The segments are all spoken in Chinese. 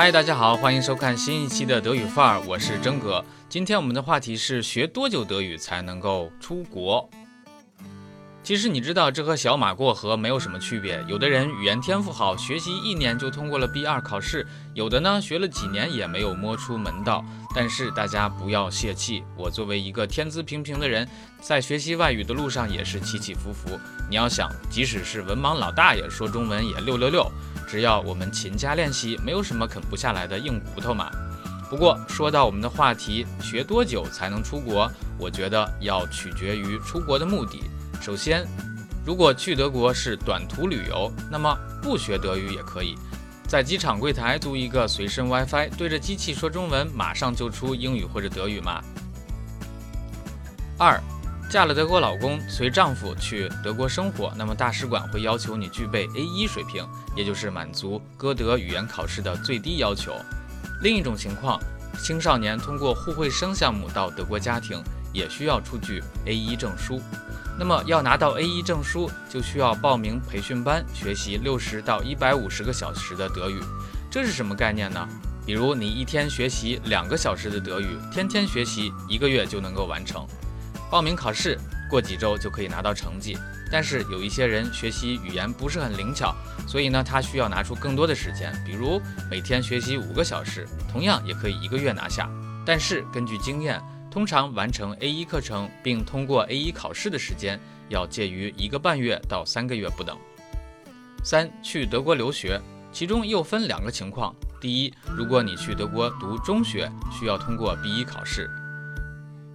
嗨，大家好，欢迎收看新一期的德语范儿，我是真哥。今天我们的话题是学多久德语才能够出国？其实你知道，这和小马过河没有什么区别。有的人语言天赋好，学习一年就通过了 B 二考试；有的呢，学了几年也没有摸出门道。但是大家不要泄气，我作为一个天资平平的人，在学习外语的路上也是起起伏伏。你要想，即使是文盲老大爷说中文也六六六。只要我们勤加练习，没有什么啃不下来的硬骨头嘛。不过说到我们的话题，学多久才能出国？我觉得要取决于出国的目的。首先，如果去德国是短途旅游，那么不学德语也可以，在机场柜台租一个随身 WiFi，对着机器说中文，马上就出英语或者德语嘛。二。嫁了德国老公，随丈夫去德国生活，那么大使馆会要求你具备 A1 水平，也就是满足歌德语言考试的最低要求。另一种情况，青少年通过互惠生项目到德国家庭，也需要出具 A1 证书。那么要拿到 A1 证书，就需要报名培训班，学习六十到一百五十个小时的德语。这是什么概念呢？比如你一天学习两个小时的德语，天天学习，一个月就能够完成。报名考试，过几周就可以拿到成绩。但是有一些人学习语言不是很灵巧，所以呢，他需要拿出更多的时间，比如每天学习五个小时，同样也可以一个月拿下。但是根据经验，通常完成 A1 课程并通过 A1 考试的时间要介于一个半月到三个月不等。三，去德国留学，其中又分两个情况：第一，如果你去德国读中学，需要通过 B1 考试。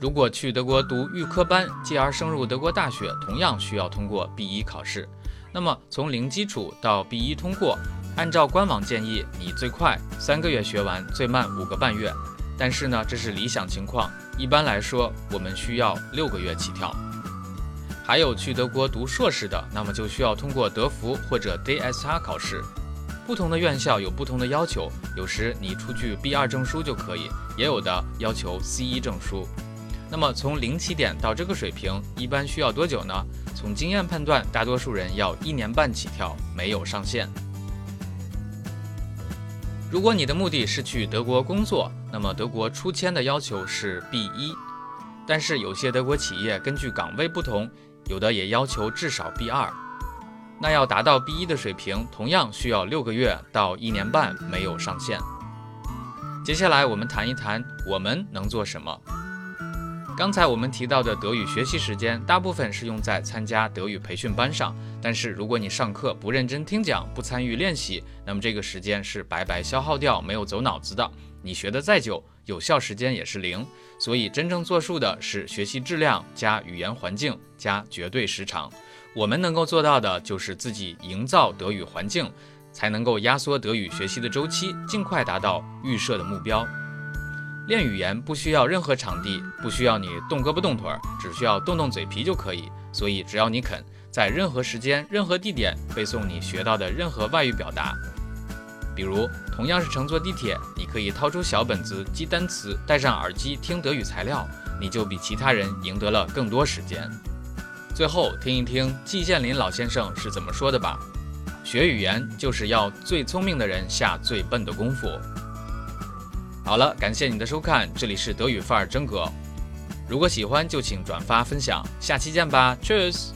如果去德国读预科班，继而升入德国大学，同样需要通过 B1 考试。那么从零基础到 B1 通过，按照官网建议，你最快三个月学完，最慢五个半月。但是呢，这是理想情况，一般来说我们需要六个月起跳。还有去德国读硕士的，那么就需要通过德福或者 DSR 考试。不同的院校有不同的要求，有时你出具 B2 证书就可以，也有的要求 C1 证书。那么从零起点到这个水平，一般需要多久呢？从经验判断，大多数人要一年半起跳，没有上限。如果你的目的是去德国工作，那么德国出签的要求是 B 一，但是有些德国企业根据岗位不同，有的也要求至少 B 二。那要达到 B 一的水平，同样需要六个月到一年半，没有上限。接下来我们谈一谈我们能做什么。刚才我们提到的德语学习时间，大部分是用在参加德语培训班上。但是如果你上课不认真听讲，不参与练习，那么这个时间是白白消耗掉，没有走脑子的。你学的再久，有效时间也是零。所以真正作数的是学习质量加语言环境加绝对时长。我们能够做到的就是自己营造德语环境，才能够压缩德语学习的周期，尽快达到预设的目标。练语言不需要任何场地，不需要你动胳膊动腿，只需要动动嘴皮就可以。所以只要你肯，在任何时间、任何地点背诵你学到的任何外语表达。比如，同样是乘坐地铁，你可以掏出小本子记单词，戴上耳机听德语材料，你就比其他人赢得了更多时间。最后，听一听季羡林老先生是怎么说的吧：学语言就是要最聪明的人下最笨的功夫。好了，感谢你的收看，这里是德语范儿真格。如果喜欢就请转发分享，下期见吧，Cheers。